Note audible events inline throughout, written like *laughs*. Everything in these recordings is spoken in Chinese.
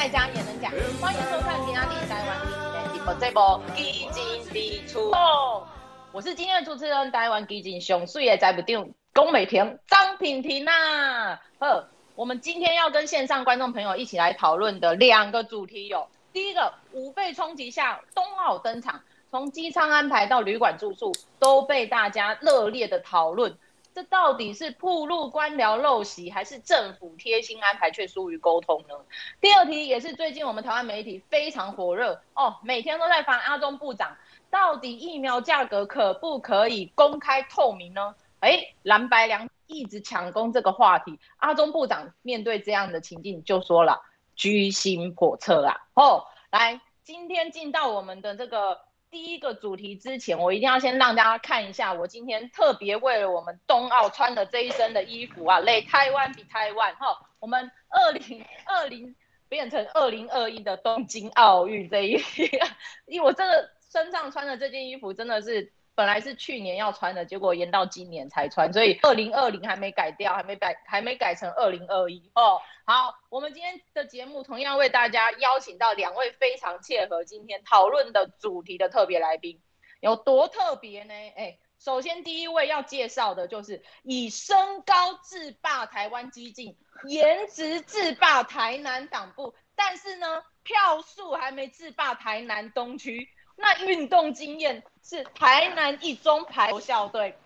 在家也能讲。欢迎收看《平安利台湾基金的这波基金的出哦，我是今天的主持人，台湾基金上水的财务长龚美婷张品婷啊。呵，我们今天要跟线上观众朋友一起来讨论的两个主题有：第一个，五倍冲击下冬奥登场，从机舱安排到旅馆住宿都被大家热烈的讨论。这到底是暴露官僚陋习，还是政府贴心安排却疏于沟通呢？第二题也是最近我们台湾媒体非常火热哦，每天都在访阿中部长，到底疫苗价格可不可以公开透明呢？哎，蓝白两一直抢攻这个话题，阿中部长面对这样的情境就说了居心叵测啊！哦，来，今天进到我们的这个。第一个主题之前，我一定要先让大家看一下我今天特别为了我们冬奥穿的这一身的衣服啊，*laughs* 来台湾比台湾哈，我们二零二零变成二零二一的东京奥运这一，*laughs* 因为我这个身上穿的这件衣服真的是。本来是去年要穿的，结果延到今年才穿，所以二零二零还没改掉，还没改，还没改成二零二一哦。好，我们今天的节目同样为大家邀请到两位非常切合今天讨论的主题的特别来宾，有多特别呢？哎，首先第一位要介绍的就是以身高制霸台湾基进，颜值制霸台南党部，但是呢，票数还没制霸台南东区。那运动经验是台南一中排球校队，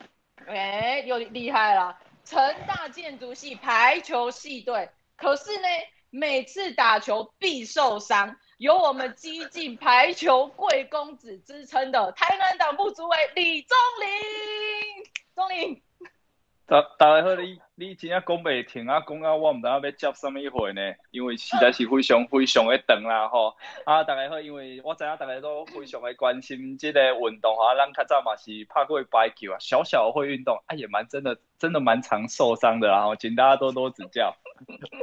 哎，又厉害了。成大建筑系排球系队，可是呢，每次打球必受伤。有我们激进排球贵公子之称的台南党部主委李宗霖，宗林。大大家好，你你真正讲袂停啊，讲啊，我唔知道要接什么会呢？因为实在是非常非常的长啦吼。啊，大家好，因为我知影大家都非常的关心这个运动啊，咱较早嘛是拍过排球啊，小小会运动啊，也蛮真的，真的蛮常受伤的啦，请大家多多指教。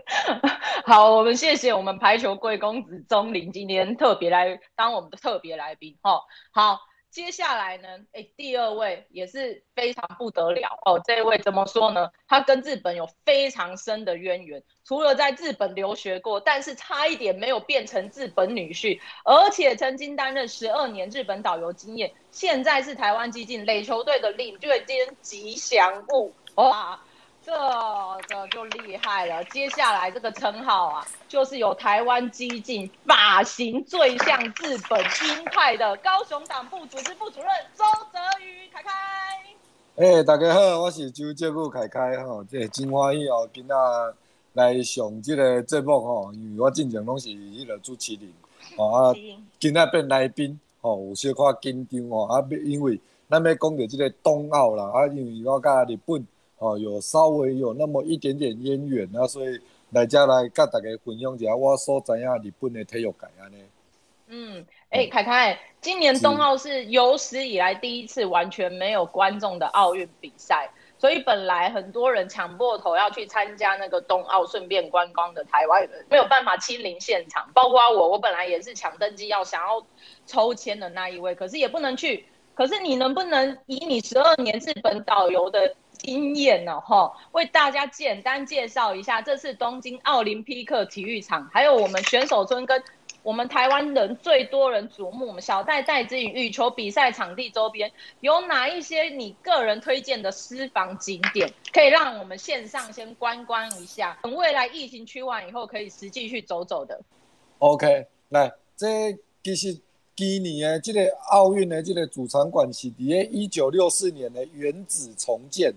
*laughs* 好，我们谢谢我们排球贵公子宗霖今天特别来当我们的特别来宾吼，好。接下来呢，哎，第二位也是非常不得了哦。这位怎么说呢？他跟日本有非常深的渊源，除了在日本留学过，但是差一点没有变成日本女婿，而且曾经担任十二年日本导游经验，现在是台湾基进垒球队的领队兼吉祥物哇。这个就厉害了，接下来这个称号啊，就是有台湾激进发型最像日本鹰派的高雄党部组织部主任周泽宇凯凯。哎、大家好，我是周节务凯凯哈，这真欢喜哦，今仔来上这个节目吼，因为我进前拢是迄个主持人，哦啊，今仔变来宾哦，有小可紧张哦，啊，因为咱要讲到这个冬奥啦，啊，因为我甲日本。哦，有稍微有那么一点点渊源啊，所以来家来跟大家分享一下我所知影日本的体育界安尼。嗯，哎、欸，凯凯，今年冬奥是有史以来第一次完全没有观众的奥运比赛，所以本来很多人抢破头要去参加那个冬奥，顺便观光的台湾人没有办法亲临现场，包括我，我本来也是抢登机要想要抽签的那一位，可是也不能去。可是你能不能以你十二年日本导游的经验呢，哈，为大家简单介绍一下这次东京奥林匹克体育场，还有我们选手村跟我们台湾人最多人瞩目，我们小戴戴之颖羽球比赛场地周边有哪一些你个人推荐的私房景点，可以让我们线上先观光一下，等未来疫情趋完以后可以实际去走走的。OK，来，这其实今年的这个奥运的这个主场馆是在一九六四年的原址重建。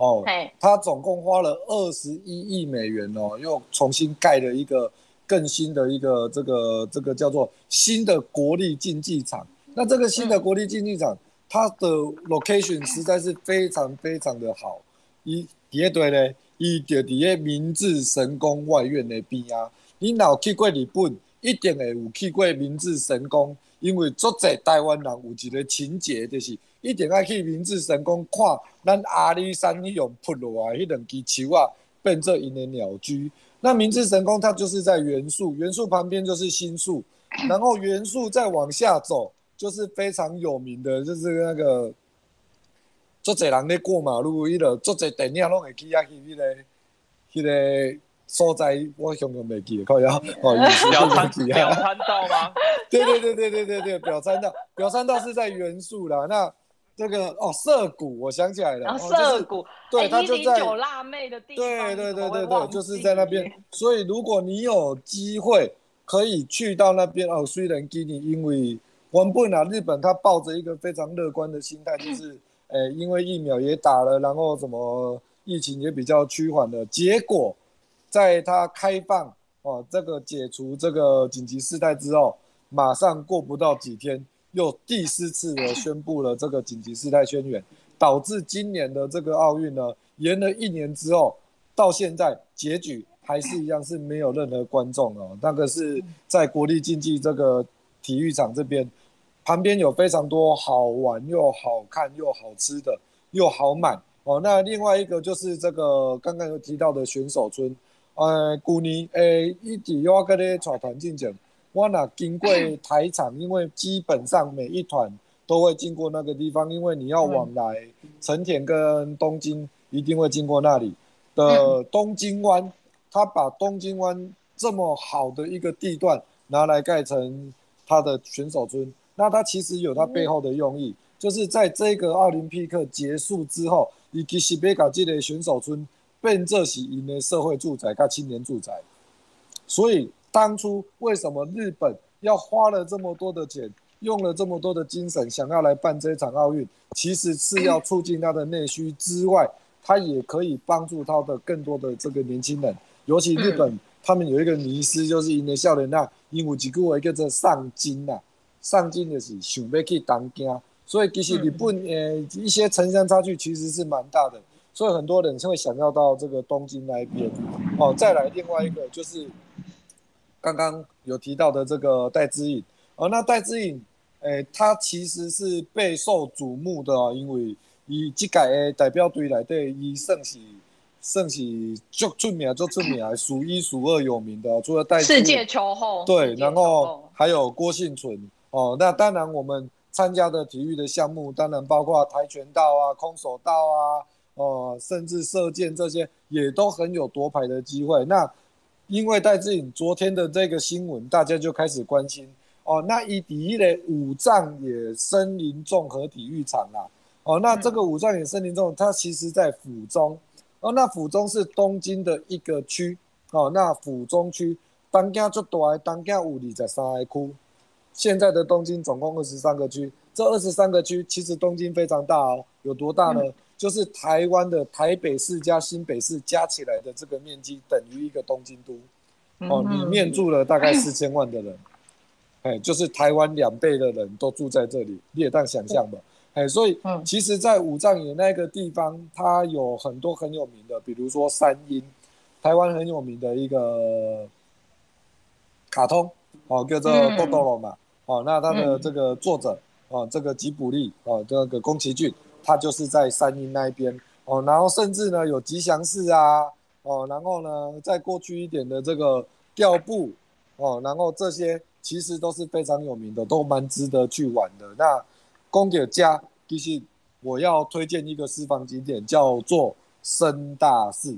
哦，他总共花了二十一亿美元哦，又重新盖了一个更新的一个这个这个叫做新的国立竞技场。那这个新的国立竞技场，它的 location 实在是非常非常的好。一第二对呢，伊就伫个明治神宫外苑的边啊。你若有去过日本，一定会有去过明治神宫，因为足济台湾人有一个情节就是。一定要去明治神宫看咱阿里山迄种铺落来，迄两支树啊变做因的鸟居。那明治神宫它就是在原宿，原宿旁边就是新宿，然后原宿再往下走就是非常有名的，就是那个足济人咧过马路，迄个足济电影拢会去遐去迄个迄个所在我想用没记，靠腰 *laughs* 哦，表参表参道吗？*laughs* 对对对对对对对，表参道，表参道是在元素啦。那这个哦，涩谷，我想起来了，涩谷，对，它就在酒辣妹的地方，对对对对对，就是在那边。所以如果你有机会可以去到那边哦，虽然给你因为原本啊，日本他抱着一个非常乐观的心态，就是 *laughs* 诶，因为疫苗也打了，然后什么疫情也比较趋缓了，结果。在他开放哦，这个解除这个紧急事态之后，马上过不到几天，又第四次的宣布了这个紧急事态宣言，导致今年的这个奥运呢，延了一年之后，到现在结局还是一样是没有任何观众哦。那个是在国立竞技这个体育场这边，旁边有非常多好玩又好看又好吃的又好买哦。那另外一个就是这个刚刚有提到的选手村。呃，去年诶，一直我跟你带团进前，我那经过台场，因为基本上每一团都会经过那个地方，因为你要往来成田跟东京，一定会经过那里的东京湾。他把东京湾这么好的一个地段拿来盖成他的选手村，那他其实有他背后的用意，就是在这个奥林匹克结束之后，以及西北港这的选手村。变这是因为社会住宅跟青年住宅，所以当初为什么日本要花了这么多的钱，用了这么多的精神，想要来办这场奥运，其实是要促进他的内需之外，他也可以帮助他的更多的这个年轻人。尤其日本，他们有一个迷思，就是因为少年啊，因为几句话叫做上进呐，上进的是想要去当家，所以其实日本呃一些城乡差距其实是蛮大的。所以很多人会想要到这个东京那一边，哦，再来另外一个就是刚刚有提到的这个戴资颖，哦，那戴资颖，诶，他其实是备受瞩目的哦，因为以这届的代表队来对，伊算是算是足出名、足出名，数一数二有名的，除了戴资颖，世界球后，对，然后还有郭幸存，哦，那当然我们参加的体育的项目，当然包括跆拳道啊、空手道啊。哦，甚至射箭这些也都很有夺牌的机会。那因为戴志颖昨天的这个新闻，大家就开始关心哦。那一比一的五藏野森林综合体育场啊，哦，那这个五藏野森林综合，它其实在府中哦。那府中是东京的一个区哦。那府中区东京最大的东京有二十三海区，现在的东京总共二十三个区。这二十三个区其实东京非常大哦，有多大呢？嗯就是台湾的台北市加新北市加起来的这个面积等于一个东京都，哦，里面住了大概 *clears throat* 四千万的人，哎，就是台湾两倍的人都住在这里，你也当想象吧，哎，所以其实，在五藏野那个地方，它有很多很有名的，比如说三鹰，台湾很有名的一个卡通，哦，叫做豆豆龙嘛，哦，那它的这个作者，哦，这个吉卜力，哦，这个宫崎骏。它就是在山阴那一边哦，然后甚至呢有吉祥寺啊哦，然后呢再过去一点的这个调布哦，然后这些其实都是非常有名的，都蛮值得去玩的。那宫野家其实我要推荐一个私房景点，叫做深大寺。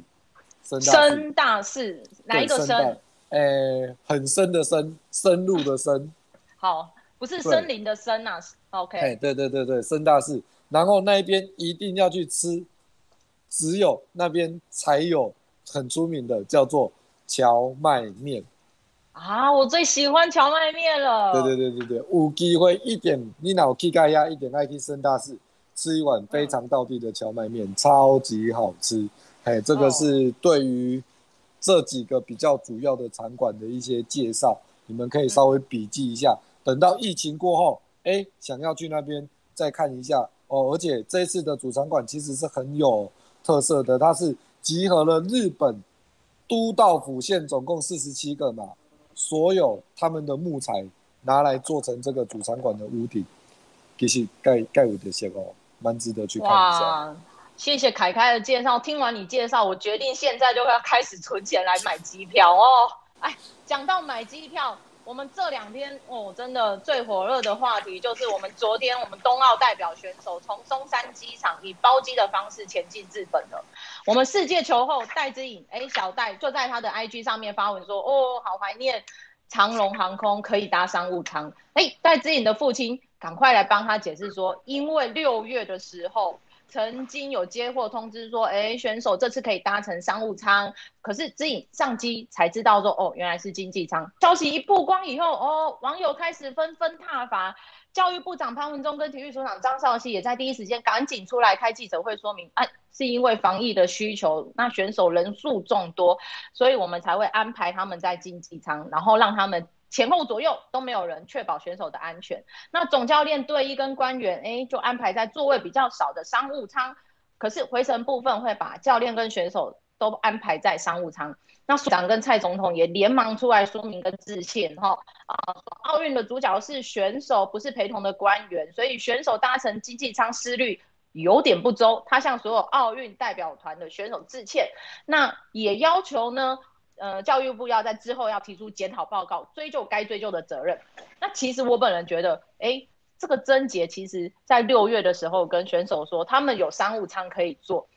深大寺哪一个深？诶，很深的深，深入的深。好，不是森林的森啊。OK。哎，对对对对，深大寺。然后那边一定要去吃，只有那边才有很出名的，叫做荞麦面。啊，我最喜欢荞麦面了。对对对对对，有机会一点，你脑气盖压一点，爱去深大寺吃一碗非常道地的荞麦面，嗯、超级好吃。哎，这个是对于这几个比较主要的场馆的一些介绍，你们可以稍微笔记一下。等到疫情过后，哎，想要去那边再看一下。哦，而且这次的主场馆其实是很有特色的，它是集合了日本都道府县总共四十七个嘛，所有他们的木材拿来做成这个主场馆的屋顶，其实盖盖有的些哦，蛮值得去看一下。谢谢凯凯的介绍，听完你介绍，我决定现在就要开始存钱来买机票哦。哎，讲到买机票。我们这两天哦，真的最火热的话题就是我们昨天我们冬奥代表选手从松山机场以包机的方式前进日本了。我们世界球后戴资颖，哎，小戴就在他的 IG 上面发文说，哦，好怀念长荣航空可以搭商务舱。哎，戴资颖的父亲赶快来帮他解释说，因为六月的时候。曾经有接获通知说，哎，选手这次可以搭乘商务舱，可是资颖上机才知道说，哦，原来是经济舱。消息一曝光以后，哦，网友开始纷纷挞伐。教育部长潘文忠跟体育署长张少熙也在第一时间赶紧出来开记者会说明，哎，是因为防疫的需求，那选手人数众多，所以我们才会安排他们在经济舱，然后让他们。前后左右都没有人，确保选手的安全。那总教练队医跟官员，哎，就安排在座位比较少的商务舱。可是回程部分会把教练跟选手都安排在商务舱。那署长跟蔡总统也连忙出来说明跟致歉，哈啊，奥运的主角是选手，不是陪同的官员，所以选手搭乘经济舱思虑有点不周。他向所有奥运代表团的选手致歉，那也要求呢。呃，教育部要在之后要提出检讨报告，追究该追究的责任。那其实我本人觉得，哎，这个症结其实在六月的时候跟选手说，他们有商务舱可以坐，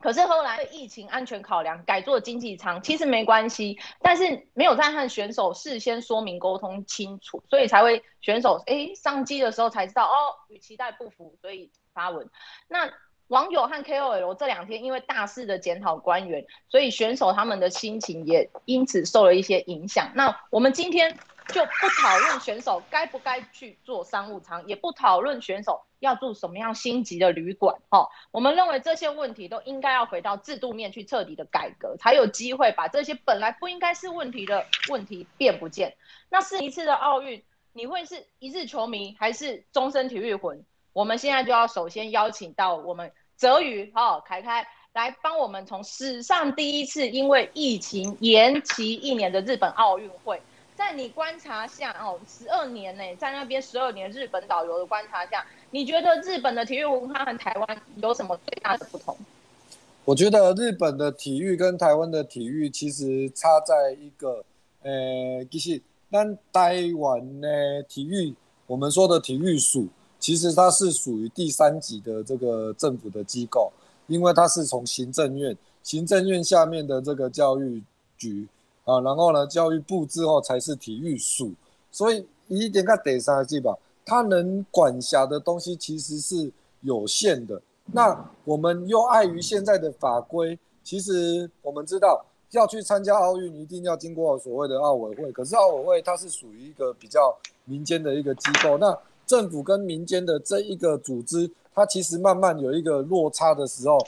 可是后来疫情安全考量改做经济舱，其实没关系，但是没有在和选手事先说明沟通清楚，所以才会选手哎上机的时候才知道哦，与期待不符，所以发文。那。网友和 KOL 这两天因为大肆的检讨官员，所以选手他们的心情也因此受了一些影响。那我们今天就不讨论选手该不该去做商务舱，也不讨论选手要住什么样星级的旅馆。哦，我们认为这些问题都应该要回到制度面去彻底的改革，才有机会把这些本来不应该是问题的问题变不见。那是一次的奥运，你会是一日球迷还是终身体育魂？我们现在就要首先邀请到我们泽宇哈凯凯来帮我们从史上第一次因为疫情延期一年的日本奥运会，在你观察下哦，十二年呢，在那边十二年日本导游的观察下，你觉得日本的体育文化和台湾有什么最大的不同？我觉得日本的体育跟台湾的体育其实差在一个，呃，就是但台湾的体育，我们说的体育署。其实它是属于第三级的这个政府的机构，因为它是从行政院，行政院下面的这个教育局啊，然后呢，教育部之后才是体育署，所以一点个第三级吧，它能管辖的东西其实是有限的。那我们又碍于现在的法规，其实我们知道要去参加奥运，一定要经过所谓的奥委会，可是奥委会它是属于一个比较民间的一个机构，那。政府跟民间的这一个组织，它其实慢慢有一个落差的时候，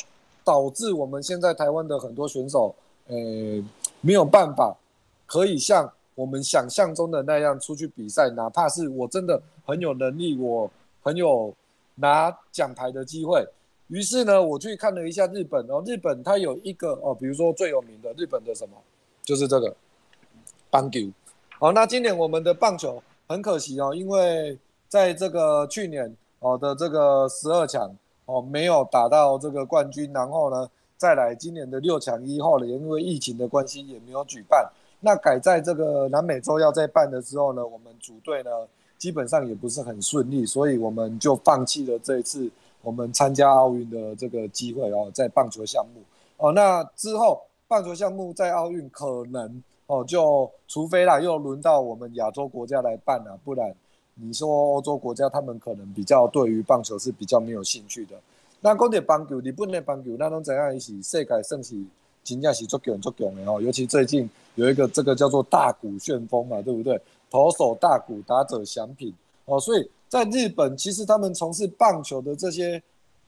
导致我们现在台湾的很多选手，诶，没有办法可以像我们想象中的那样出去比赛，哪怕是我真的很有能力，我很有拿奖牌的机会。于是呢，我去看了一下日本哦，日本它有一个哦，比如说最有名的日本的什么，就是这个棒球。好，那今年我们的棒球很可惜哦，因为。在这个去年哦的这个十二强哦没有打到这个冠军，然后呢再来今年的六强一号呢，因为疫情的关系也没有举办。那改在这个南美洲要再办的时候呢，我们组队呢基本上也不是很顺利，所以我们就放弃了这一次我们参加奥运的这个机会哦，在棒球项目哦。那之后棒球项目在奥运可能哦就除非啦又轮到我们亚洲国家来办了，不然。你说欧洲国家，他们可能比较对于棒球是比较没有兴趣的。那讲到棒球，日本的棒球，那种怎样一起世界盛起，真正是足强足强的哦。尤其最近有一个这个叫做大谷旋风嘛，对不对？投手大谷，打者翔平哦。所以在日本，其实他们从事棒球的这些，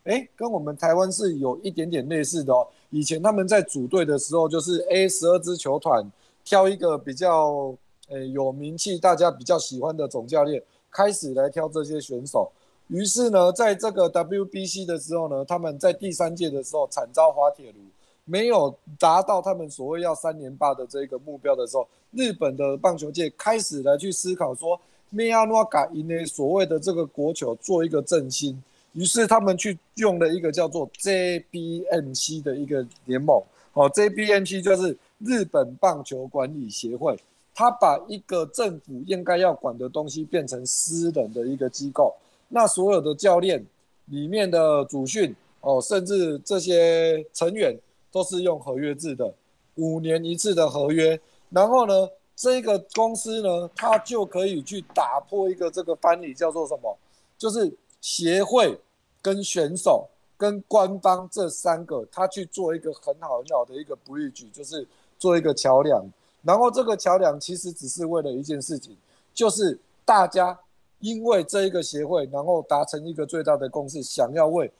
哎，跟我们台湾是有一点点类似的哦。以前他们在组队的时候，就是 A 十二支球团挑一个比较诶有名气、大家比较喜欢的总教练。开始来挑这些选手，于是呢，在这个 WBC 的时候呢，他们在第三届的时候惨遭滑铁卢，没有达到他们所谓要三连霸的这个目标的时候，日本的棒球界开始来去思考说，咩阿诺嘎因呢所谓的这个国球做一个振兴，于是他们去用了一个叫做 JBNC 的一个联盟，哦，JBNC 就是日本棒球管理协会。他把一个政府应该要管的东西变成私人的一个机构，那所有的教练里面的主训哦，甚至这些成员都是用合约制的，五年一次的合约。然后呢，这个公司呢，他就可以去打破一个这个藩篱，叫做什么？就是协会跟选手跟官方这三个，他去做一个很好很好的一个 bridge，就是做一个桥梁。然后这个桥梁其实只是为了一件事情，就是大家因为这一个协会，然后达成一个最大的共识，想要为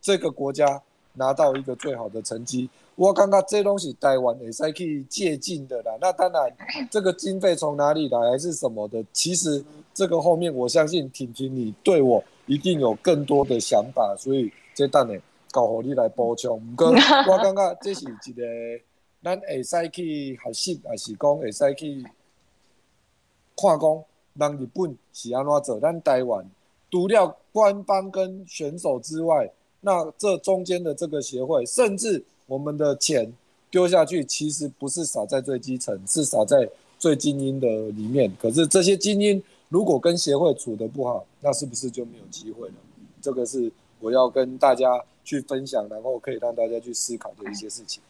这个国家拿到一个最好的成绩。我刚刚这东西台湾也是可以借鉴的啦。那当然，这个经费从哪里来还是什么的，其实这个后面我相信婷婷你对我一定有更多的想法，所以这等下交给你来补充。不过我刚刚这是一个。咱会使去学习，还是讲会使去看讲，人日本是安怎做？咱台湾除了官方跟选手之外，那这中间的这个协会，甚至我们的钱丢下去，其实不是少在最基层，是少在最精英的里面。可是这些精英如果跟协会处得不好，那是不是就没有机会了？这个是我要跟大家去分享，然后可以让大家去思考的一些事情。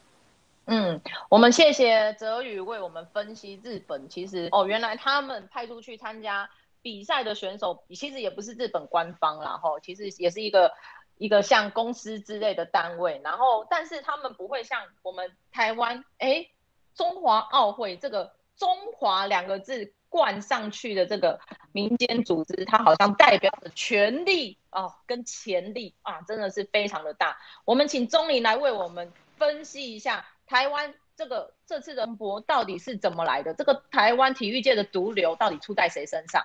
嗯我们谢谢泽宇为我们分析日本。其实哦，原来他们派出去参加比赛的选手，其实也不是日本官方啦，吼，其实也是一个一个像公司之类的单位。然后，但是他们不会像我们台湾，哎，中华奥会这个“中华”两个字冠上去的这个民间组织，它好像代表着权力哦，跟潜力啊，真的是非常的大。我们请钟林来为我们分析一下。台湾这个这次人博到底是怎么来的？这个台湾体育界的毒瘤到底出在谁身上？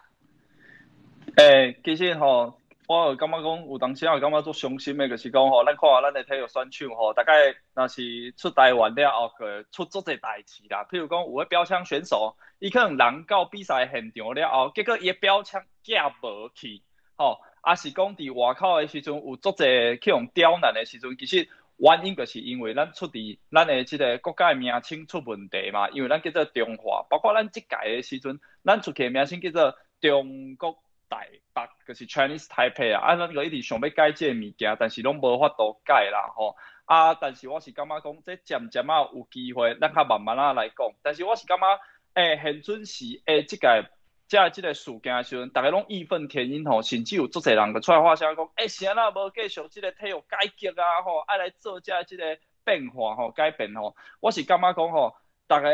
诶、欸，其实吼，我有感觉讲，有当时我有感觉做伤心的，就是讲吼，咱看咱的体育选手吼，大概若是出台湾了后，个出足侪代志啦。譬如讲，有个标枪选手，伊可能人到比赛现场了后，结果伊标枪架无去，吼，啊是讲伫外口的时阵有足侪去用刁难的时阵，其实。原因就是因为咱出伫咱诶，即个国家诶名称出问题嘛，因为咱叫做中华，包括咱即届诶时阵，咱出去的名称叫做中国台北，就是 Chinese Taipei 啊，啊，咱个一直想要改即个物件，但是拢无法度改啦吼。啊，但是我是感觉讲，这渐渐啊有机会，咱较慢慢啊来讲。但是我是感觉，诶、现准时诶，即届。这即个事件的时阵，大家拢义愤填膺吼，甚至有足侪人个出来发声讲，诶、欸，是安那无继续即个体育改革啊吼，爱来做这即个变化吼，改变吼。我是感觉讲吼，大家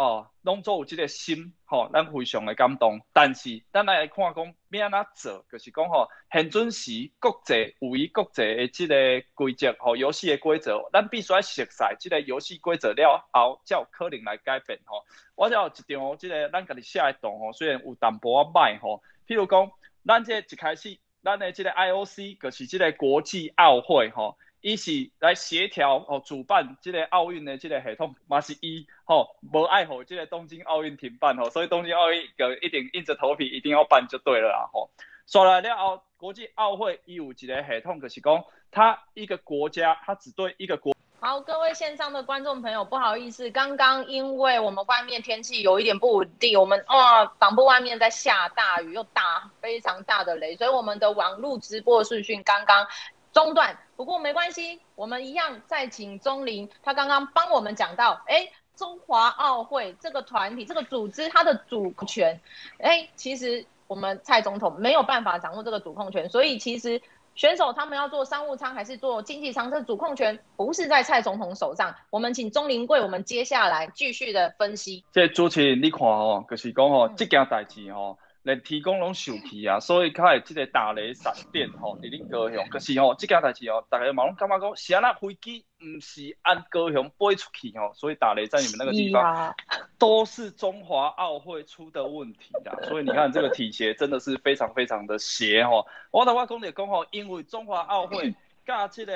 哦，拢做有即个心吼，咱非常的感动。但是，咱来看讲要安怎做，就是讲吼，现准时国际有伊国际的即个规则吼，游戏的规则，咱必须要熟悉即个游戏规则了后，才有可能来改变吼。我只有一张，即个咱家己写的图吼，虽然有淡薄仔歹吼，譬如讲，咱这一开始，咱的即个 IOC 就是即个国际奥会吼，伊是来协调哦主办即个奥运的即个系统，嘛是伊吼无爱好即个东京奥运停办吼，所以东京奥运就一定硬着头皮一定要办就对了啦吼。说来了后，国际奥会伊有一个系统，就是讲，他一个国家，他只对一个国。好，各位线上的观众朋友，不好意思，刚刚因为我们外面天气有一点不稳定，我们哦，党部外面在下大雨，又打非常大的雷，所以我们的网络直播视讯刚刚中断。不过没关系，我们一样再请钟林，他刚刚帮我们讲到，哎，中华奥会这个团体、这个组织，它的主控权，哎，其实我们蔡总统没有办法掌握这个主控权，所以其实。选手他们要做商务舱还是做经济舱，这主控权不是在蔡总统手上。我们请钟林贵，我们接下来继续的分析。这主持人你看哦，就是讲哦，这件代志哦。连提供拢受气啊，所以较会即个打雷闪电吼，伫恁高雄。可是吼，即件代志吼，大家嘛拢感觉讲，是安那飞机毋是按高雄飞出去吼，所以打雷在你们那个地方，啊、都是中华奥会出的问题啦。所以你看这个体协真的是非常非常的邪吼。我头我讲的讲吼，因为中华奥会。加这个，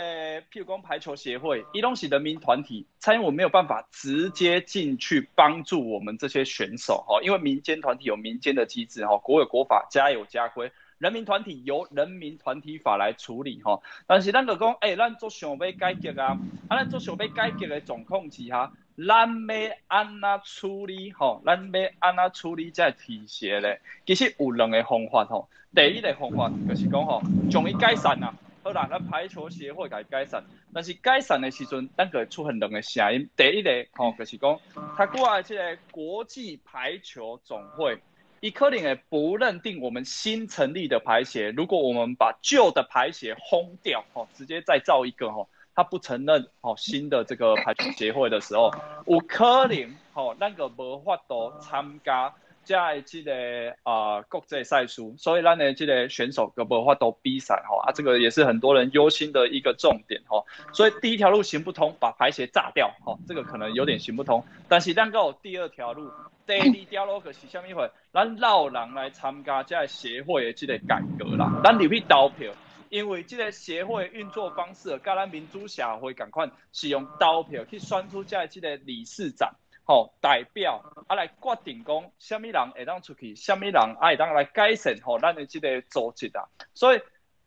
譬如讲排球协会，伊拢是人民团体，蔡英文没有办法直接进去帮助我们这些选手哈，因为民间团体有民间的机制哈，国有国法，家有家规，人民团体由人民团体法来处理哈。但是咱就讲，诶、咱做想要改革啊，啊，咱做想要改革的状况之下，咱要安怎处理吼？咱要安怎处理这体协咧？其实有两个方法吼。第一个方法就是讲吼，将伊改善啊。好啦，咱排球协会该改善，但是改善的时阵，咱个出很两个声音。第一个吼，就是讲，他过来这个国际排球总会，伊可能会不认定我们新成立的排协。如果我们把旧的排协轰掉，吼，直接再造一个吼，他不承认吼新的这个排球协会的时候，有可能吼，那个无法度参加。在这个啊、呃、国际赛事，所以咱的这个选手个无法度比赛吼啊，这个也是很多人忧心的一个重点吼。所以第一条路行不通，把排协炸掉吼，这个可能有点行不通。但是咱有第二条路，第二条路是什么会？咱老人来参加这个协会的这个改革啦，咱入去投票，因为这个协会运作方式，跟咱民主社会共款，是用投票去选出这个这个理事长。吼，代表啊来决定讲，什么人会当出去，什么人啊会当来改善吼，咱的即个组织啊。所以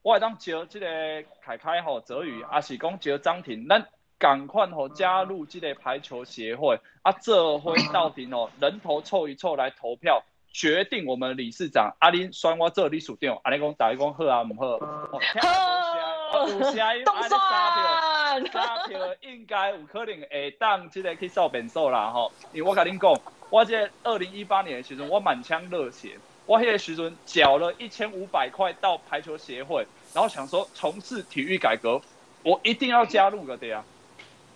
我会当招这个凯凯吼，泽宇啊是讲招张婷，咱赶快吼加入即个排球协会啊，这回到底吼，人头凑一凑来投票，决定我们理事长。阿林选我做理事长，啊，你讲大家讲好啊，唔好？好，有声音，*laughs* 啊，你三票。*laughs* 三票应该有可能会当这个去扫便所啦吼，因为我跟恁讲，我这二零一八年的时阵，我满腔热血，我迄个时阵缴了一千五百块到排球协会，然后想说从事体育改革，我一定要加入个的呀。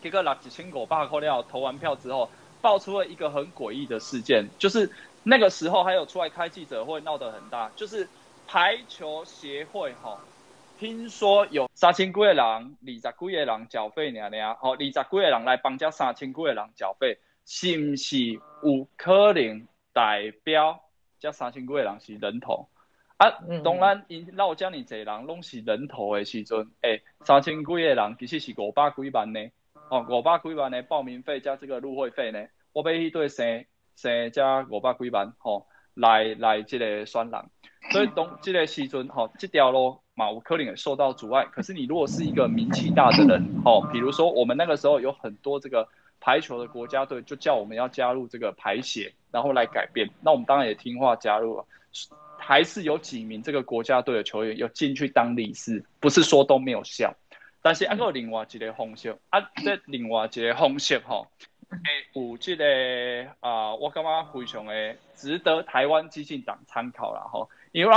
结果拿几千五百块料投完票之后，爆出了一个很诡异的事件，就是那个时候还有出来开记者会，闹得很大，就是排球协会吼。听说有三千几个人，二十几个人缴费尔尔，哦，二十几个人来帮这三千几个人缴费，是不是有可能代表这三千几个人是人头？啊，当然，因老这么多人拢是人头的时阵，诶、欸，三千几个人其实是五百几万呢，哦，五百几万的报名费加这个入会费呢，我要去对生生加五百几万，吼、哦，来来这个选人，所以当这个时阵，吼、哦，这条路。马乌克林也受到阻碍，可是你如果是一个名气大的人，哦，比如说我们那个时候有很多这个排球的国家队，就叫我们要加入这个排协，然后来改变，那我们当然也听话加入了，还是有几名这个国家队的球员有进去当理事，不是说都没有效，但是还有另外一个方式，啊，这另外一个方式哈，有这个啊，我感觉非常的值得台湾激进党参考了哈，因为。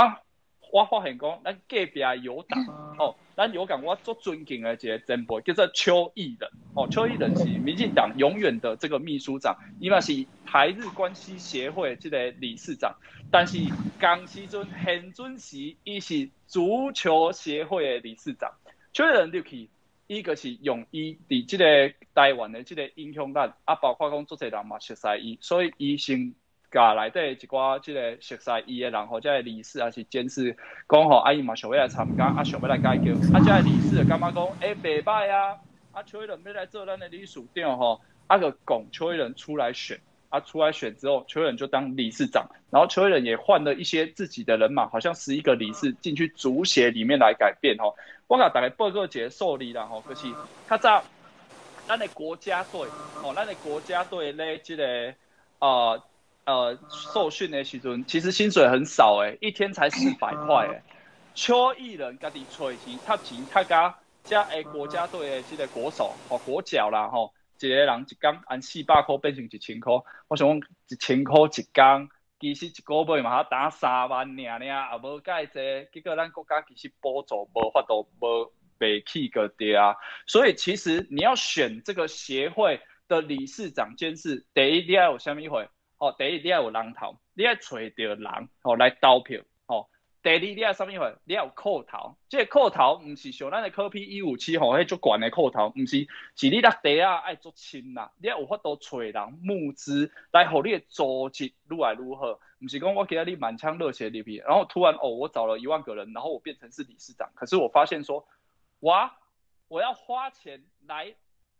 我发现讲，咱隔壁有党，哦，咱有讲我做尊敬的一个前辈，叫做邱毅仁，哦，邱毅仁是民进党永远的这个秘书长，伊嘛是台日关系协会这个理事长，但是江时阵现阵时，伊是足球协会的理事长。邱毅仁入去，伊个是用伊伫这个台湾的这个影响力，啊，包括讲做侪人嘛熟悉伊，所以伊先。家内底一寡即个熟悉伊的人，或者理事还是监事，讲吼阿姨嘛想要来参加，啊想要来解决，啊即个理事就感觉讲，诶袂歹啊，啊邱义仁要来做咱的理事长吼，啊个拱邱义仁出来选，啊出来选之后，邱义仁就当理事长，然后邱义仁也换了一些自己的人马，好像十一个理事进去足协里面来改变吼。我甲大概报告一个数字啦吼，可是较早咱的国家队，吼咱的国家队咧，即个呃。呃，受训的时阵，其实薪水很少诶，一天才四百块诶。邱义仁家己揣钱，他钱他家加诶国家队的这个国手哦国脚啦吼，一个人一工按四百块变成一千块，我想讲一千块一工，其实一个月嘛，他打三万尔尔，也无介济，结果咱国家其实补助无法度无袂起个的啊。所以其实你要选这个协会的理事长监事，第一你要有虾米会？哦，第一你要有人头，你要找着人哦来投票哦。第二你要什么会？你要有扣头，这个扣头不是像咱的科 P 一五七吼，迄足悬的扣头，不是，是你落地啊爱做亲啦，你要有法度找人募资来互你的组织愈来愈好，不是讲我给你满腔热血里边，然后突然哦我找了一万个人，然后我变成是理事长，可是我发现说，哇，我要花钱来。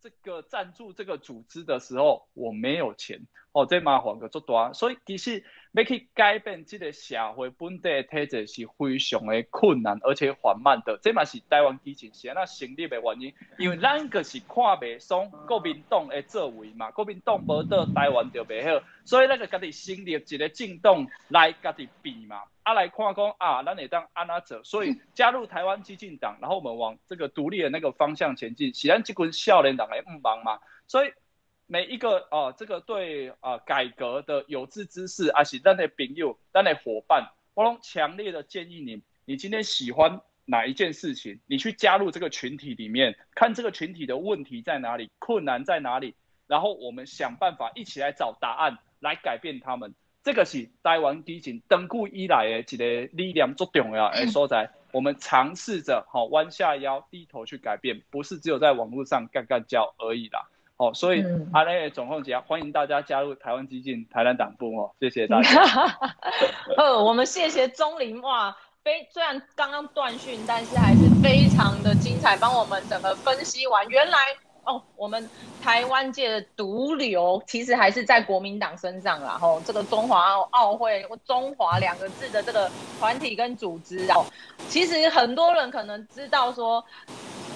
这个赞助这个组织的时候，我没有钱。哦，这麻烦个做多，所以其实要去改变这个社会本地的体制是非常的困难，而且缓慢的。这嘛是台湾基进是安那成立的原因，因为咱个是看袂爽国民党的作为嘛，国民党无倒台湾就袂好，所以咱个家己成立一个政党来家己比嘛，啊来看讲啊，咱会当安那做，所以加入台湾激进党，然后我们往这个独立的那个方向前进，是咱这群少年党的愿望嘛，所以。每一个啊、呃，这个对啊、呃、改革的有志之士，还是咱的朋友、咱的伙伴，我都强烈的建议你，你今天喜欢哪一件事情，你去加入这个群体里面，看这个群体的问题在哪里，困难在哪里，然后我们想办法一起来找答案，来改变他们。这个是台湾基进长久以来的一个力量最重要的所在。我们尝试着好弯下腰、低头去改变，不是只有在网络上干干叫而已啦。哦，所以阿内总控节欢迎大家加入台湾激进台南党部哦，谢谢大家。*laughs* 呃，我们谢谢钟林哇，非虽然刚刚断讯，但是还是非常的精彩，帮我们整个分析完。原来哦，我们台湾界的毒瘤其实还是在国民党身上啦。吼、哦，这个中华奥会“中华”两个字的这个团体跟组织啊，其实很多人可能知道说。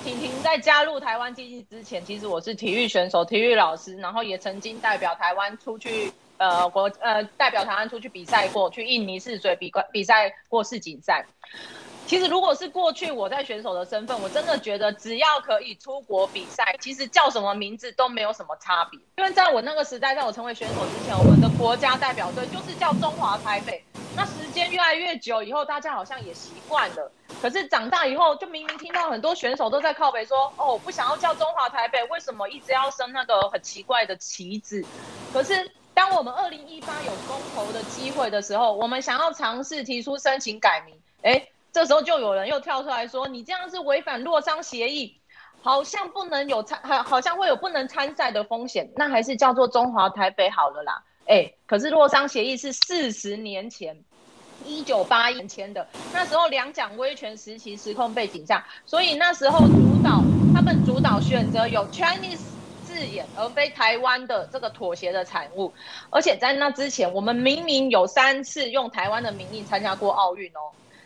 婷婷在加入台湾基进之前，其实我是体育选手、体育老师，然后也曾经代表台湾出去，呃，国呃代表台湾出去比赛过，去印尼试水比比赛过世锦赛。其实如果是过去我在选手的身份，我真的觉得只要可以出国比赛，其实叫什么名字都没有什么差别。因为在我那个时代，在我成为选手之前，我们的国家代表队就是叫中华台北。那时间越来越久以后，大家好像也习惯了。可是长大以后，就明明听到很多选手都在靠北说：“哦，不想要叫中华台北，为什么一直要升那个很奇怪的旗子？”可是当我们二零一八有公投的机会的时候，我们想要尝试提出申请改名，哎，这时候就有人又跳出来说：“你这样是违反洛桑协议，好像不能有参，好好像会有不能参赛的风险，那还是叫做中华台北好了啦。”哎，可是洛桑协议是四十年前。一九八一年签的，那时候两蒋威权时期时空背景下，所以那时候主导他们主导选择有 Chinese 字眼，而非台湾的这个妥协的产物。而且在那之前，我们明明有三次用台湾的名义参加过奥运哦。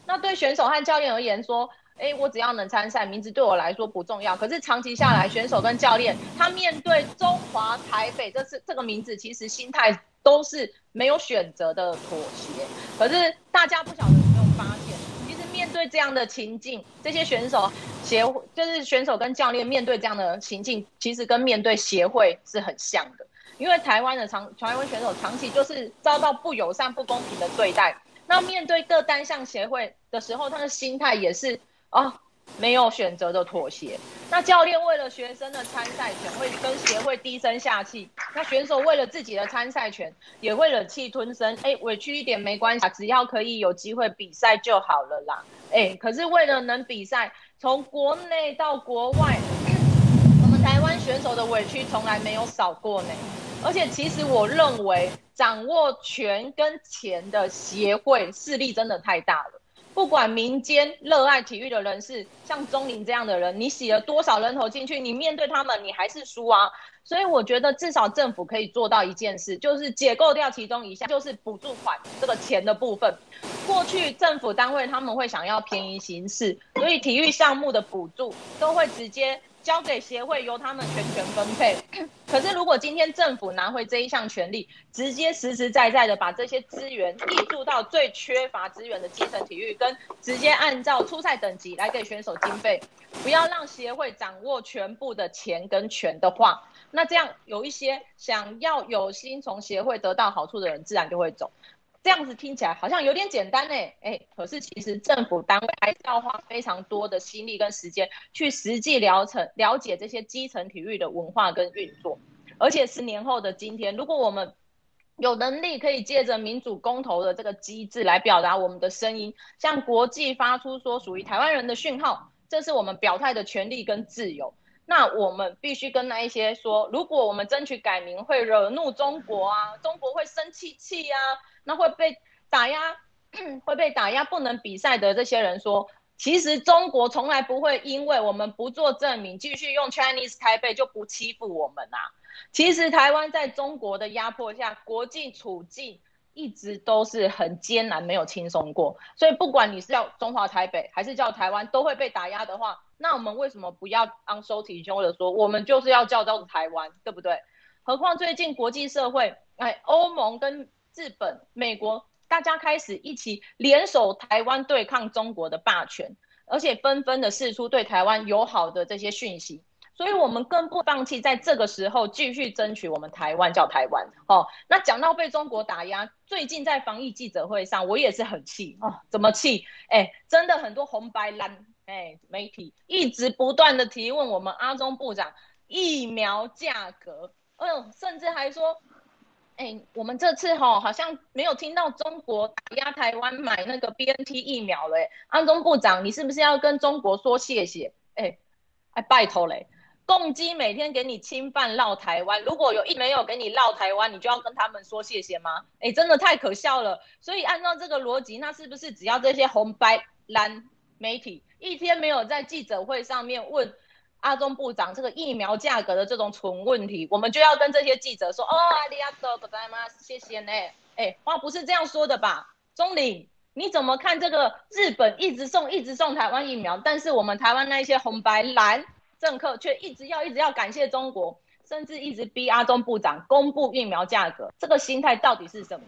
那对选手和教练而言说，哎，我只要能参赛，名字对我来说不重要。可是长期下来，选手跟教练他面对中华台北这次这个名字，其实心态。都是没有选择的妥协，可是大家不晓得有没有发现，其实面对这样的情境，这些选手协就是选手跟教练面对这样的情境，其实跟面对协会是很像的，因为台湾的长台湾选手长期就是遭到不友善、不公平的对待，那面对各单项协会的时候，他的心态也是啊。没有选择的妥协，那教练为了学生的参赛权，会跟协会低声下气；那选手为了自己的参赛权，也会忍气吞声。哎，委屈一点没关系，只要可以有机会比赛就好了啦。哎，可是为了能比赛，从国内到国外，我们台湾选手的委屈从来没有少过呢。而且，其实我认为，掌握权跟钱的协会势力真的太大了。不管民间热爱体育的人士，像钟林这样的人，你洗了多少人头进去，你面对他们，你还是输啊。所以我觉得至少政府可以做到一件事，就是解构掉其中一项，就是补助款这个钱的部分。过去政府单位他们会想要便宜行事，所以体育项目的补助都会直接。交给协会，由他们全权分配。*clears throat* 可是，如果今天政府拿回这一项权利，直接实实在在的把这些资源挹注到最缺乏资源的基层体育，跟直接按照初赛等级来给选手经费，不要让协会掌握全部的钱跟权的话，那这样有一些想要有心从协会得到好处的人，自然就会走。这样子听起来好像有点简单呢，哎，可是其实政府单位还是要花非常多的心力跟时间去实际疗程了解这些基层体育的文化跟运作，而且十年后的今天，如果我们有能力可以借着民主公投的这个机制来表达我们的声音，向国际发出说属于台湾人的讯号，这是我们表态的权利跟自由。那我们必须跟那一些说，如果我们争取改名会惹怒中国啊，中国会生气气啊。那会被打压，*clears throat* 会被打压，不能比赛的这些人说，其实中国从来不会因为我们不做证明，继续用 Chinese 台北就不欺负我们呐、啊。其实台湾在中国的压迫下，国际处境一直都是很艰难，没有轻松过。所以不管你是叫中华台北还是叫台湾，都会被打压的话，那我们为什么不要昂首挺胸的说，我们就是要叫叫台湾，对不对？何况最近国际社会，哎，欧盟跟日本、美国，大家开始一起联手台湾对抗中国的霸权，而且纷纷的释出对台湾友好的这些讯息。所以，我们更不放弃，在这个时候继续争取我们台湾叫台湾。哦，那讲到被中国打压，最近在防疫记者会上，我也是很气哦。怎么气？哎，真的很多红白蓝哎媒体一直不断的提问我们阿中部长疫苗价格，哎呦，甚至还说，哎，我们这次哈好像没有听到中国打压台湾买那个 BNT 疫苗嘞。阿中部长，你是不是要跟中国说谢谢？哎，哎，拜托嘞。共机每天给你侵犯绕台湾，如果有一没有给你绕台湾，你就要跟他们说谢谢吗？哎，真的太可笑了。所以按照这个逻辑，那是不是只要这些红白蓝媒体一天没有在记者会上面问阿中部长这个疫苗价格的这种蠢问题，我们就要跟这些记者说哦，阿里阿多不在吗？谢谢呢。哎，话不是这样说的吧？钟领，你怎么看这个日本一直送一直送台湾疫苗，但是我们台湾那一些红白蓝？政客却一直要一直要感谢中国，甚至一直逼阿中部长公布疫苗价格，这个心态到底是什么？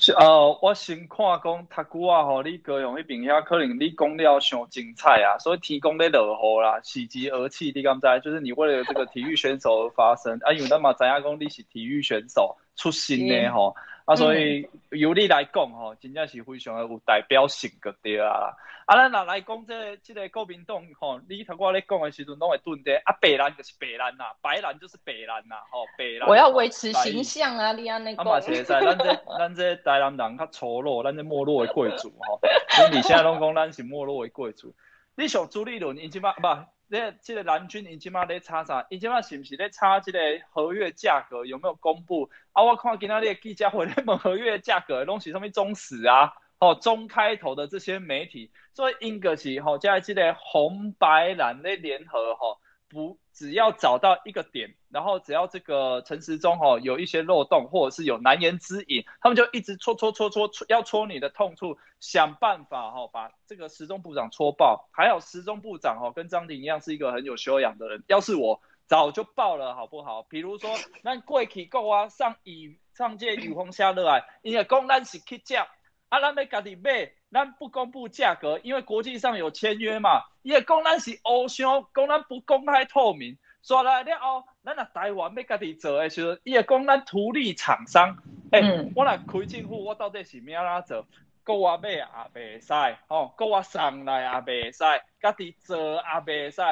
是呃，我先看讲，他古啊吼，你高雄那边遐可能你讲了上精彩啊，所以天公在落雨啦，喜极而泣，你敢知？就是你为了这个体育选手而发声啊，因为咱嘛知影讲你是体育选手出身的吼。嗯啊，所以由你来讲吼，真正是非常的有代表性个对啊。啊，咱若来讲这这个国民党吼，你头我咧讲的时阵拢会顿的。啊，白兰就是白兰呐，白兰就是白兰呐，吼，白兰。我要维持形象啊，你安尼讲。啊嘛是会使，咱这 *laughs* 咱这台南人较粗鲁，咱这没落的贵族吼。所 *laughs* 以你现在拢讲咱是没落的贵族。你像朱立伦，你即摆不？这这个蓝军，你今嘛在查啥？你今嘛是不是在查即个合约价格有没有公布？啊，我看今仔日记者会那么合约价格拢是什么中史啊？哦，中开头的这些媒体，所以应该是吼，在这个红白蓝的联合吼。不，只要找到一个点，然后只要这个陈时中哈有一些漏洞，或者是有难言之隐，他们就一直戳戳戳戳戳，要戳你的痛处，想办法哈把这个时中部长戳爆。还有时中部长哈跟张庭一样是一个很有修养的人，要是我早就爆了，好不好？比如说那贵气够啊，上以上届雨虹下热啊，因为公单是去降。啊，咱要家己买，咱不公布价格，因为国际上有签约嘛。伊个讲咱是欧商，讲咱不公开透明。说来了后，咱若台湾要家己做的时候，伊个讲咱图利厂商。诶、欸嗯，我若开政府，我到底是咩啦做？国我买也袂使，吼，国我送来也袂使，家己做也袂使。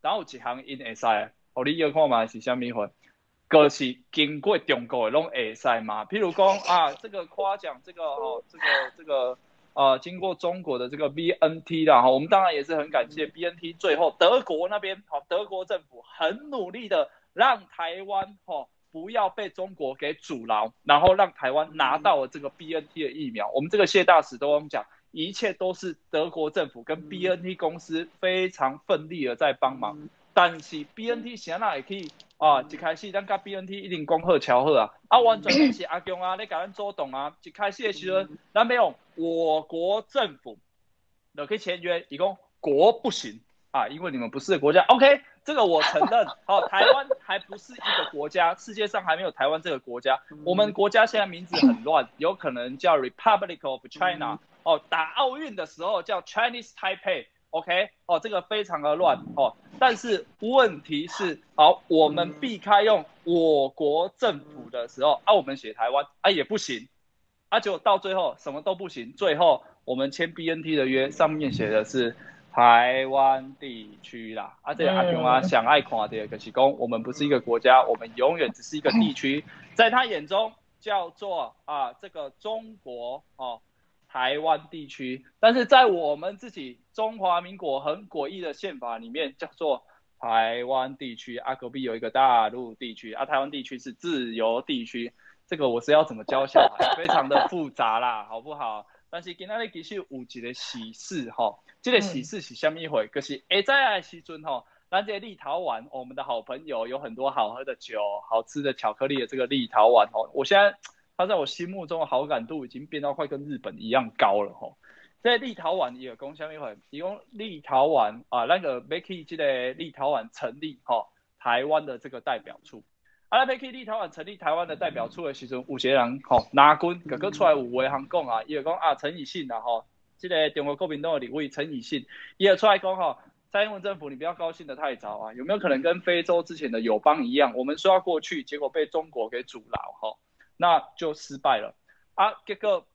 然后一项因会使，互你要看嘛是啥物货？个是经过中国的拢会使嘛？譬如讲啊，这个夸奖这个哦，这个这个呃，经过中国的这个 BNT 啦哈，我们当然也是很感谢 BNT。最后德国那边好，德国政府很努力的让台湾哈不要被中国给阻挠，然后让台湾拿到了这个 BNT 的疫苗。我们这个谢大使都讲，一切都是德国政府跟 BNT 公司非常奋力的在帮忙。但是 BNT 现在也可以。啊，一开始咱甲 BNT 一定讲好瞧好啊，啊，完全是阿强啊，你甲咱做动啊。一开始的时候，咱没有我国政府就可以签约，伊讲国不行啊，因为你们不是国家。OK，这个我承认。*laughs* 好，台湾还不是一个国家，世界上还没有台湾这个国家。我们国家现在名字很乱，有可能叫 Republic of China。哦，打奥运的时候叫 Chinese Taipei。OK，哦，这个非常的乱哦，但是问题是，好，我们避开用我国政府的时候，啊，我们写台湾啊也不行，啊，就到最后什么都不行，最后我们签 BNT 的约，上面写的是台湾地区啦，啊，这个阿雄啊想爱看的，可是讲我们不是一个国家，我们永远只是一个地区，在他眼中叫做啊这个中国哦。台湾地区，但是在我们自己中华民国很诡异的宪法里面，叫做台湾地区。啊，隔壁有一个大陆地区，啊，台湾地区是自由地区。这个我是要怎么教小孩？非常的复杂啦，好不好？但是今天其实有一个喜事哈，这个喜事是什么一回？可、嗯就是下在的时阵哈，咱这立陶宛，我们的好朋友有很多好喝的酒、好吃的巧克力的这个立陶宛哦，我现在。他在我心目中的好感度已经变到快跟日本一样高了吼。在立陶宛也有讲什么话？提供立陶宛啊，那个 Becky 记得立陶宛成立吼台湾的这个代表处。啊，Becky 立陶宛成立台湾的代表处的时阵，有些人吼拿军，哥哥出来有话通讲啊，伊就讲啊陈以信啊吼，这个中国国民党的立委陈以信，伊也出来讲吼，蔡英文政府你不要高兴得太早啊，有没有可能跟非洲之前的友邦一样，我们说要过去，结果被中国给阻挠吼，那就失败了啊，结果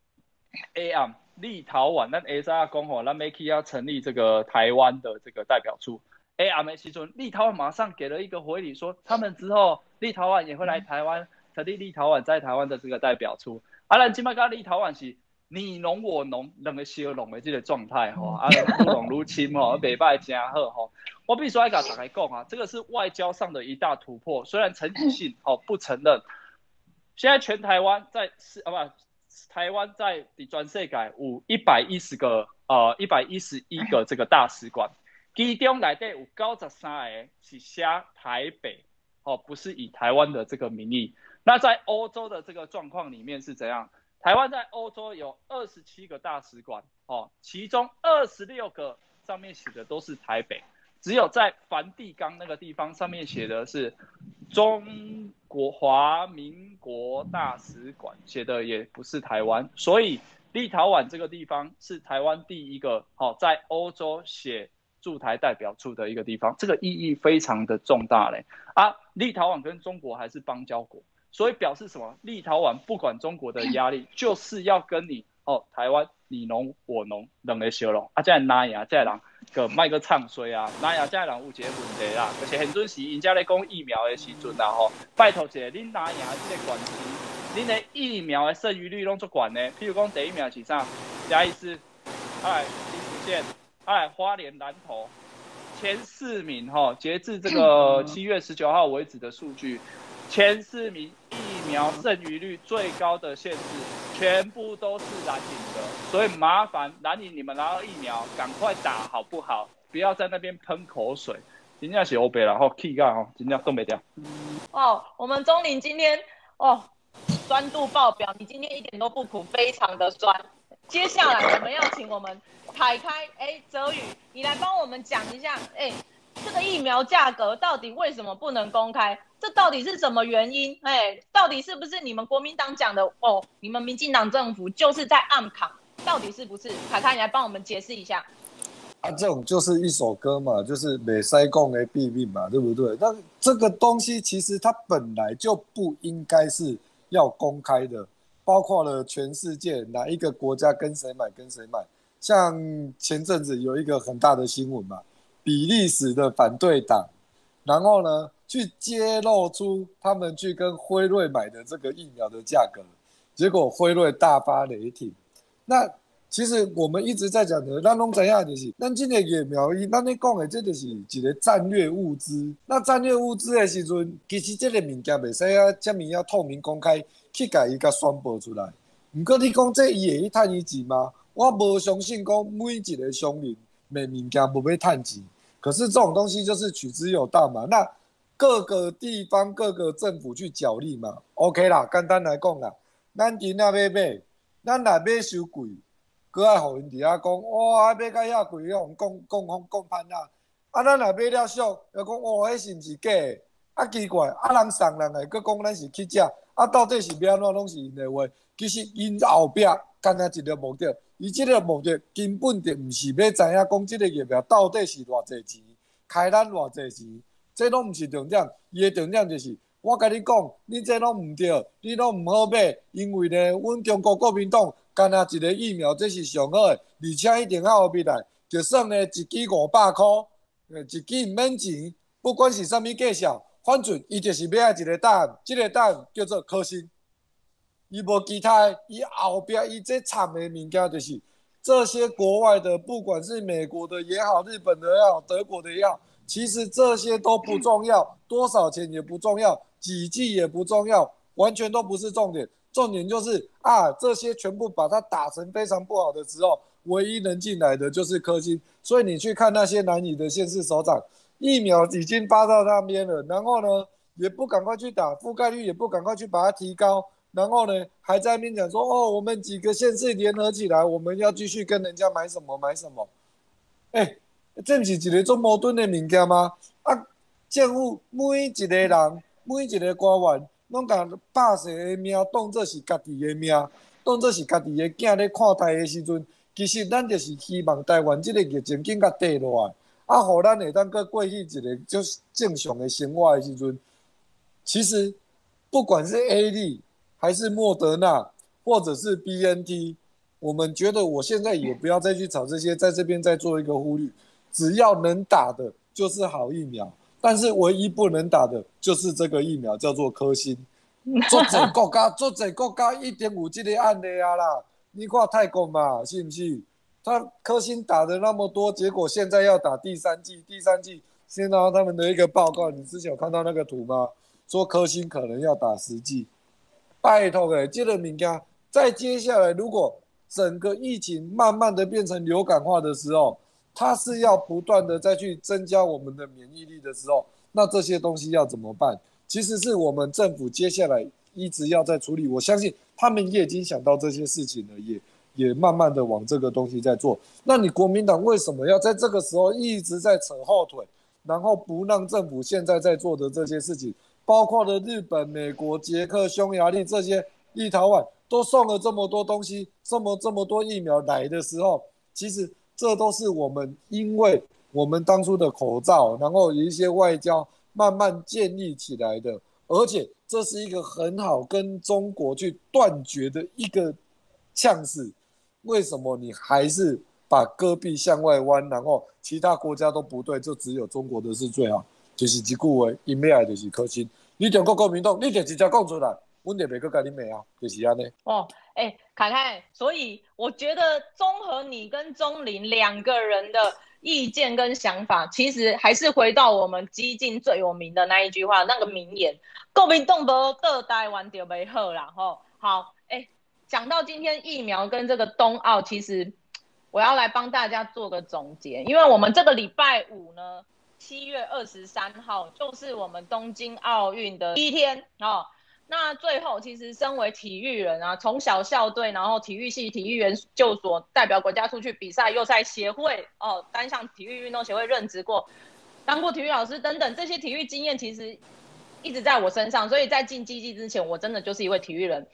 A M 立陶宛，那 A 三讲吼，那 Becky 要成立这个台湾的这个代表处。哎，阿梅西说，立陶宛马上给了一个回礼，说他们之后立陶宛也会来台湾成立立陶宛在台湾的这个代表处。阿兰今麦跟立陶宛是你侬我侬两个相拢的这个状态哈，阿兰 *laughs* 不拢如亲哈，北拜加贺哈。我必须要跟大家讲啊，这个是外交上的一大突破。虽然陈以信哦不承认，现在全台湾在是啊不，台湾在全世界有一百一十个呃一百一十一个这个大使馆。其中来的有九十三个是写台北，哦，不是以台湾的这个名义。那在欧洲的这个状况里面是怎样？台湾在欧洲有二十七个大使馆，哦，其中二十六个上面写的都是台北，只有在梵蒂冈那个地方上面写的是中国华民国大使馆，写的也不是台湾。所以立陶宛这个地方是台湾第一个，哦，在欧洲写。驻台代表处的一个地方，这个意义非常的重大嘞啊！立陶宛跟中国还是邦交国，所以表示什么？立陶宛不管中国的压力，就是要跟你哦，台湾你侬我侬两个相拢啊！这哪样？这人个卖个唱衰啊？哪样？这人有一个问题啦，而且很准时，人家在讲疫苗的时阵啦吼，拜托一下，恁哪样这个关系？恁的疫苗的剩余率拢足悬呢？譬如讲第一名是啥？嘉义市，哎，新竹县。哎，花莲南投前四名哈，截至这个 *laughs* 七月十九号为止的数据，前四名疫苗剩余率最高的县市，全部都是蓝营的，所以麻烦蓝营你们拿到疫苗，赶快打好不好？不要在那边喷口水，真正是欧北然后气干哦，真正冻没掉。哦，我们钟玲今天哦，酸度爆表，你今天一点都不苦，非常的酸。接下来我们要请我们凯开，哎，泽宇，你来帮我们讲一下，哎，这个疫苗价格到底为什么不能公开？这到底是什么原因？哎，到底是不是你们国民党讲的？哦，你们民进党政府就是在暗扛，到底是不是？卡卡，你来帮我们解释一下。啊，这种就是一首歌嘛，就是美塞共 A B B 嘛，对不对？那这个东西其实它本来就不应该是要公开的。包括了全世界哪一个国家跟谁买跟谁买，像前阵子有一个很大的新闻嘛，比利时的反对党，然后呢去揭露出他们去跟辉瑞买的这个疫苗的价格，结果辉瑞大发雷霆。那其实我们一直在讲的，那拢怎样就是，咱今个疫苗，咱你讲的这就是一个战略物资。那战略物资的时阵，其实这个物件袂使啊，这么要透明公开。去甲伊甲宣布出来，毋过你讲这伊会去趁伊钱吗？我无相信讲每一个商人卖物件无要趁钱。可是这种东西就是取之有道嘛。那各个地方各个政府去角力嘛。OK 啦，简单来讲啦，咱今仔要买，咱若买收贵，搁爱互因伫遐讲，哇，买甲遐贵，互讲讲讲讲歹啦。啊，咱若买了俗，又讲哇，迄是毋是假？啊奇怪，啊人送人来，搁讲咱是去食。啊，到底是要安怎拢是因的话，其实因后壁干那一个目的，伊即个目的根本就毋是要知影讲即个疫苗到底是偌济钱，开咱偌济钱，这拢毋是重点。伊的重点就是，我甲你讲，你这拢毋对，你拢毋好买，因为呢，阮中国国民党干那一个疫苗，这是上好诶，而且一定较有未来，就算呢一剂五百块，呃，一剂毋免钱，不管是啥物介绍。反正伊就是买一个答案，这个答案叫做科兴，伊无其他，伊后边伊最惨的物件就是这些国外的，不管是美国的也好，日本的也好，德国的也好，其实这些都不重要，多少钱也不重要，几剂也不重要，完全都不是重点，重点就是啊，这些全部把它打成非常不好的时候，唯一能进来的就是科兴，所以你去看那些南移的县市首长。疫苗已经发到那边了，然后呢，也不赶快去打，覆盖率也不赶快去把它提高，然后呢还在那边讲说哦，我们几个县市联合起来，我们要继续跟人家买什么买什么。哎，这不是一个做矛盾的物件吗？啊，政府每一个人，每一个官员，拢把百姓的命当作是家己的命，当作是家己的囝咧看待的时阵，其实咱就是希望台湾这个疫情更加低落来，啊，互咱会当阁过去一个就是正常的生活的时阵，其实不管是 AD 还是莫德纳，或者是 BNT。我们觉得，我现在也不要再去炒这些，在这边再做一个呼吁，只要能打的就是好疫苗，但是唯一不能打的就是这个疫苗，叫做科兴。*laughs* 做这国家，做这国家一点五 G 的案例啊啦，你挂泰国嘛，是不是？他科兴打的那么多，结果现在要打第三季，第三季先拿他们的一个报告，你之前有看到那个图吗？说科兴可能要打十剂，拜托诶，这个物件，再接下来如果。整个疫情慢慢的变成流感化的时候，它是要不断的再去增加我们的免疫力的时候，那这些东西要怎么办？其实是我们政府接下来一直要在处理。我相信他们也已经想到这些事情了，也也慢慢的往这个东西在做。那你国民党为什么要在这个时候一直在扯后腿，然后不让政府现在在做的这些事情，包括了日本、美国、捷克、匈牙利这些立陶宛。都送了这么多东西，这么这么多疫苗来的时候，其实这都是我们因为我们当初的口罩，然后有一些外交慢慢建立起来的，而且这是一个很好跟中国去断绝的一个呛死。为什么你还是把戈壁向外弯，然后其他国家都不对，就只有中国的是最好？就是一句话，因为爱就是科兴，你中国国民党，你就直接讲出来。问题没个概念没啊，就是安尼。哦，哎、欸，凯凯，所以我觉得综合你跟钟玲两个人的意见跟想法，其实还是回到我们基进最有名的那一句话，那个名言：国民党不得台湾就没好啦。吼，好，哎、欸，讲到今天疫苗跟这个冬奥，其实我要来帮大家做个总结，因为我们这个礼拜五呢，七月二十三号就是我们东京奥运的第一天哦。那最后，其实身为体育人啊，从小校队，然后体育系、体育研究所代表国家出去比赛，又在协会哦，单项体育运动协会任职过，当过体育老师等等，这些体育经验其实一直在我身上。所以在进基进之前，我真的就是一位体育人。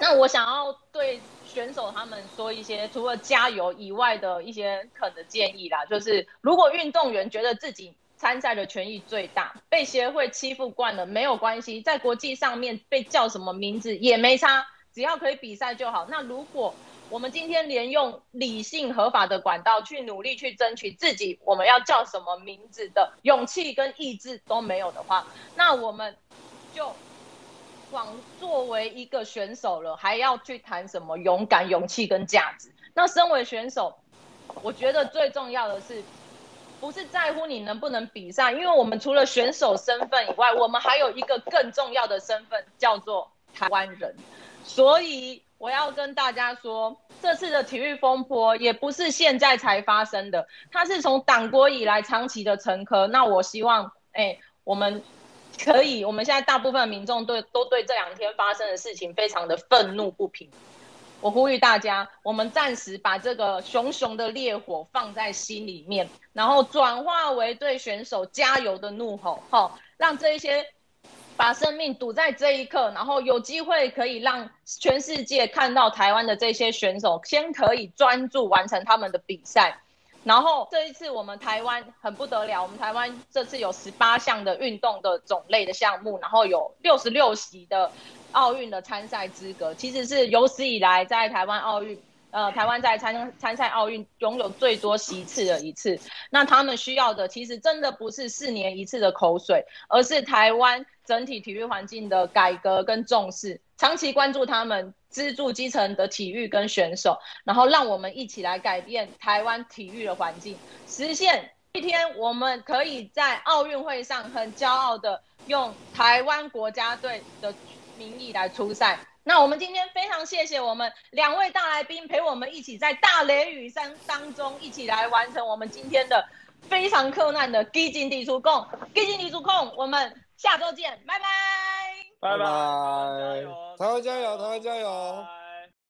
那我想要对选手他们说一些除了加油以外的一些可能建议啦，就是如果运动员觉得自己参赛的权益最大，被协会欺负惯了没有关系，在国际上面被叫什么名字也没差，只要可以比赛就好。那如果我们今天连用理性合法的管道去努力去争取自己我们要叫什么名字的勇气跟意志都没有的话，那我们就往作为一个选手了，还要去谈什么勇敢、勇气跟价值？那身为选手，我觉得最重要的是。不是在乎你能不能比赛，因为我们除了选手身份以外，我们还有一个更重要的身份，叫做台湾人。所以我要跟大家说，这次的体育风波也不是现在才发生的，它是从党国以来长期的沉疴。那我希望，哎，我们可以，我们现在大部分民众对都对这两天发生的事情非常的愤怒不平。我呼吁大家，我们暂时把这个熊熊的烈火放在心里面，然后转化为对选手加油的怒吼，好，让这一些把生命赌在这一刻，然后有机会可以让全世界看到台湾的这些选手，先可以专注完成他们的比赛。然后这一次我们台湾很不得了，我们台湾这次有十八项的运动的种类的项目，然后有六十六席的。奥运的参赛资格其实是有史以来在台湾奥运，呃，台湾在参参赛奥运拥有最多席次的一次。那他们需要的其实真的不是四年一次的口水，而是台湾整体体育环境的改革跟重视，长期关注他们，资助基层的体育跟选手，然后让我们一起来改变台湾体育的环境，实现一天我们可以在奥运会上很骄傲的用台湾国家队的。名义来出赛，那我们今天非常谢谢我们两位大来宾陪我们一起在大雷雨山当中一起来完成我们今天的非常困难的基进伫厝讲，基进伫厝讲，我们下周见，拜拜。拜拜，台湾加油，台湾加油，台湾加油。